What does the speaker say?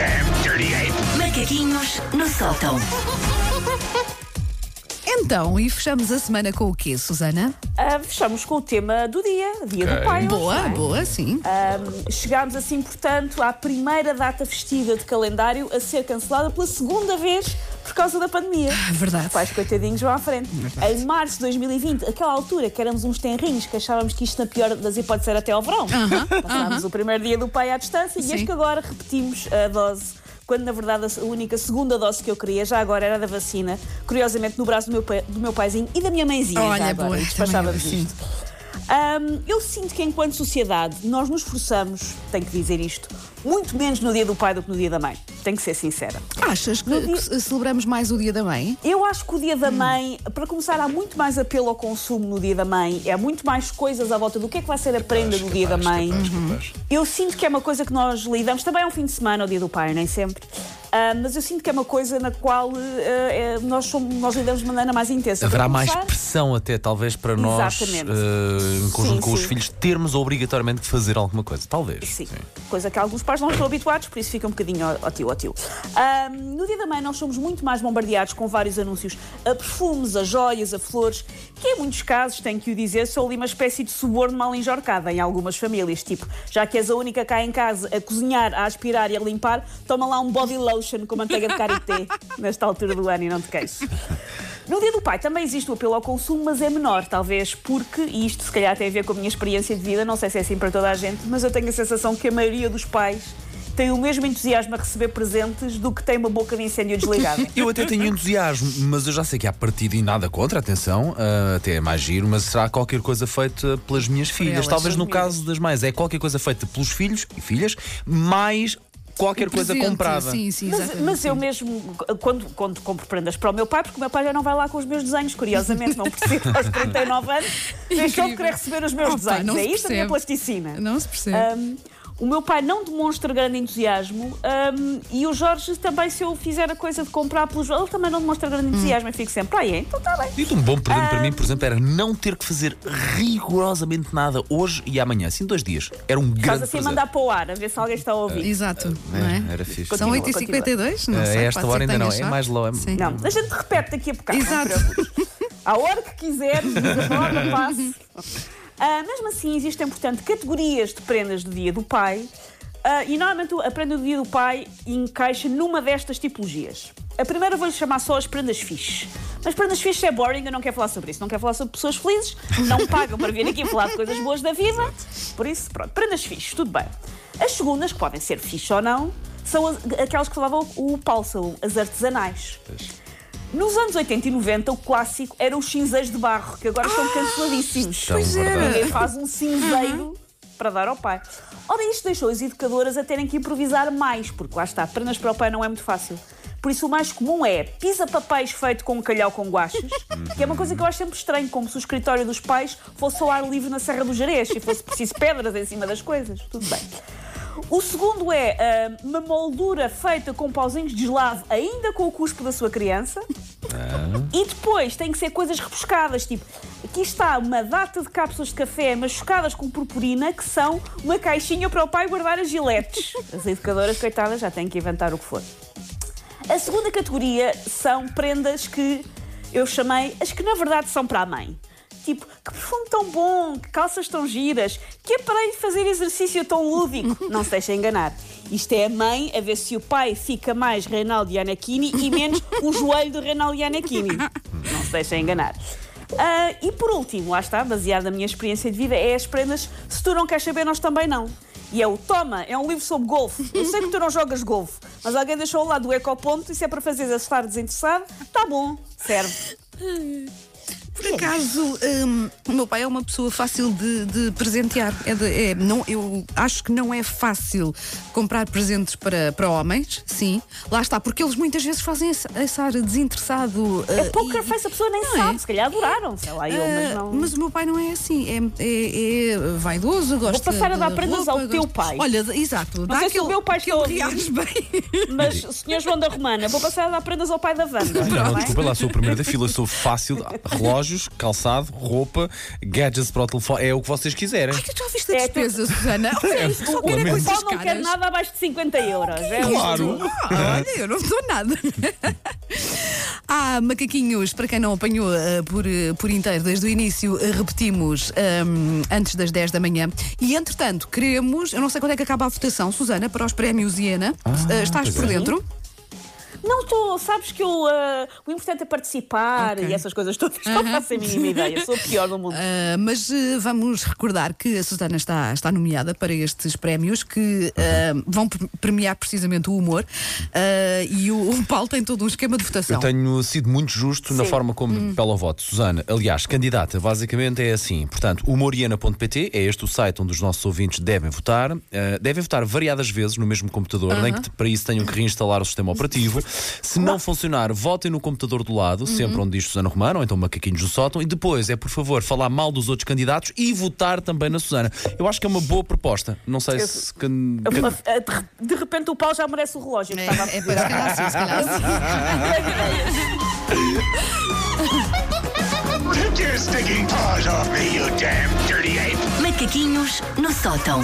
damn dirty ape! Macaquinhos no sótão. Então, e fechamos a semana com o quê, Susana? Ah, fechamos com o tema do dia, dia do Ok. pai. hoje, Boa, não é? boa, sim. Ahm, chegámos assim, portanto, à primeira data festiva de calendário a ser cancelada pela segunda vez por causa da pandemia. Ah, verdade. Os pais coitadinhos vão à frente. Em março de 2020, aquela altura que éramos uns tenrinhos, que achávamos que isto na pior das hipóteses era até ao verão. Passámos o primeiro dia do pai à distância e Sim. eis que agora repetimos a dose. Quando na verdade a única segunda dose que eu queria já agora era da vacina, curiosamente no braço do meu, pai- do meu paizinho e da minha mãezinha. Olha, já agora, boa, e despachávamos isto. Ahm, eu sinto que enquanto sociedade nós nos esforçamos, tenho que dizer isto, muito menos no dia do pai do que no dia da mãe. Tenho que ser sincera. Achas que, dia- que ce- celebramos mais o dia da mãe? Eu acho que o dia Hum. da mãe, para começar, há muito mais apelo ao consumo no dia da mãe, há muito mais coisas à volta do que é que vai ser a prenda do dia da mãe. Eu sinto que é uma coisa que nós lidamos. Também é um fim de semana, o dia do pai, nem sempre. Ah, mas eu sinto que é uma coisa na qual eh, eh, nós, somos, nós lidamos de maneira mais intensa. Haverá mais pressão até, talvez, para nós, eh, em conjunto Sim, com os sim. filhos, termos obrigatoriamente que fazer alguma coisa. Talvez. Sim. Coisa que alguns pais não estão habituados, por isso fica um bocadinho tio. Ahm, no dia da mãe, nós somos muito mais bombardeados com vários anúncios a perfumes, a joias, a flores, que em muitos casos, tenho que o dizer, são ali uma espécie de suborno mal enjorcada em algumas famílias. Tipo, já que és a única cá em casa a cozinhar, a aspirar e a limpar, toma lá um body lotion com manteiga de karité nesta altura do ano e não te queixes. No dia do pai também existe o apelo ao consumo, mas é menor, talvez porque, e isto se calhar tem a ver com a minha experiência de vida, não sei se é assim para toda a gente, mas eu tenho a sensação que a maioria dos pais tem o mesmo entusiasmo a receber presentes do que tem uma boca de incêndio desligada. Eu até tenho entusiasmo, mas eu já sei que há partido e nada contra, atenção, ah, até é mais giro, mas será qualquer coisa feita pelas minhas filhas. Talvez no caso das mães, é qualquer coisa feita pelos filhos e filhas, mais qualquer coisa Presente, comprada. Sim, sim, Mas, mas eu mesmo, quando, quando compro prendas para o meu pai, porque o meu pai já não vai lá com os meus desenhos, curiosamente, não percebo, aos 39 anos, deixou de querer receber os meus Opa, desenhos. não É isto a minha plasticina. Não se percebe. Um, o meu pai não demonstra grande entusiasmo um, e o Jorge também, se eu fizer a coisa de comprar pelo Jorge, ele também não demonstra grande entusiasmo. Eu fico sempre, ah, é? Então está bem. E um bom presente para Ah. mim, por exemplo, era não ter que fazer rigorosamente nada hoje e amanhã, assim dois dias. Era um Estás grande assim a prazer. mandar para o ar, a ver se alguém está a ouvir. Exato, não é? Era fixe. São Continua, 8h52? Não Eh, sei, esta hora ainda não, é mais low. é- Sim. Não, a gente repete daqui a bocado. Exato. À hora que quiseres, a hora, passe. Ah, mesmo assim, existem, portanto, categorias de prendas do dia do pai. ah, e normalmente a prenda do dia do pai encaixa numa destas tipologias. A primeira vou-lhe chamar só as prendas fixes. Mas prendas fixes é boring, eu não quero falar sobre isso. Não quero falar sobre pessoas felizes, não pagam para vir aqui falar de coisas boas da vida. Por isso, pronto, prendas fixes, tudo bem. As segundas, que podem ser fixes ou não, são as- aquelas que falavam o Paulo, são as artesanais. Nos anos 80 e 90, o clássico era os cinzeiros de barro, que agora estão canceladíssimos. Estão, Pois é. Ninguém faz um cinzeiro para dar ao pai. Ora, isto deixou as educadoras a terem que improvisar mais, porque lá está, prendas para o pai não é muito fácil. Por isso, o mais comum é pisa-papéis feito com um calhau com guaches, que é uma coisa que eu acho sempre estranho, como se o escritório dos pais fosse ao ar livre na Serra do Jerez e fosse preciso pedras em cima das coisas. Tudo bem. O segundo é ah, uma moldura feita com pauzinhos de gelado, ainda com o cuspo da sua criança. E depois tem que ser coisas repuscadas, tipo, aqui está uma data de cápsulas de café machucadas com purpurina, que são uma caixinha para o pai guardar as giletes. As educadoras, coitadas, já têm que inventar o que for. A segunda categoria são prendas que eu chamei as que na verdade são para a mãe. Tipo, que perfume tão bom, que calças tão giras, que aparelho de fazer exercício tão lúdico. Não se deixem enganar. Isto é a mãe a ver se o pai fica mais Reinaldo Gianecchini e menos o joelho do Reinaldo Gianecchini. Não se deixem enganar. Ah, e por último, lá está, baseado na minha experiência de vida, é as prendas Se tu não queres saber, nós também não. E é o Toma, é um livro sobre golfe. Eu sei que tu não jogas golfe, mas alguém deixou lá do ecoponto e se é para fazer estar desinteressado, tá bom, serve. Por acaso, hum, o meu pai é uma pessoa fácil de, de presentear. É de- é, não, eu acho que não é fácil comprar presentes para, para homens, sim. Lá está, porque eles muitas vezes fazem esse, esse ar desinteressado. É ah, poker e- face, a pessoa nem Não sabe, é? se calhar adoraram, sei lá, eu, mas Ah, não. mas o meu pai não é assim, é, é- é vaidoso, gosta passar a dar prendas ao teu pai. Olha, exato, dá sei se o meu pai aquele ouvir. reages bem. Mas, Sr. João da Romana, vou passar a dar prendas ao pai da Wanda. Não, não, desculpa lá, sou o primeiro da fila, sou fácil. Relógio, relógios, calçado, roupa, gadgets para o telefone. É o que vocês quiserem. Ai, tu já viste a É, despesa, Susana? É, só O quero coisas Paulo não quer caras. nada abaixo de 50 euros. É Claro. Ah, olha, eu não dou nada. Ah, macaquinhos, para quem não apanhou ah, por, eh, por inteiro desde o início, ah, repetimos ahm, antes das 10 da manhã. E entretanto, queremos, eu não sei quando é que acaba a votação, Susana, para os prémios Iena. Ah, estás pois por é. dentro? Não estou, sabes que eu, ah, o importante é participar Ok. e essas coisas todas. Não faço a mínima ideia, sou a pior do mundo. Ah, mas eh, vamos recordar que a Susana está, está nomeada para estes prémios que vão pre- premiar precisamente o humor e o, o Paulo tem todo um esquema de votação. Eu tenho sido muito justo na Sim. forma como Hum. pelo voto. Susana, aliás, candidata, basicamente é assim. Portanto, humoriana.pt é este o site onde os nossos ouvintes devem votar. Uh, devem votar variadas vezes no mesmo computador, nem que para isso tenham que reinstalar o sistema operativo. Se não funcionar, votem no computador do lado, sempre Uhum. onde diz Susana Romano, ou então Macaquinhos do Sótão. E depois é, por favor, falar mal dos outros candidatos e votar também na Susana. Eu acho que é uma boa proposta. Não sei se. can- can- Ah, ah, de- De repente o Paulo já merece o relógio. que É, estava a é, pois, se calhar sim, se calhar sim. Take your stinking paws off me, you damn dirty ape! Macaquinhos no sótão.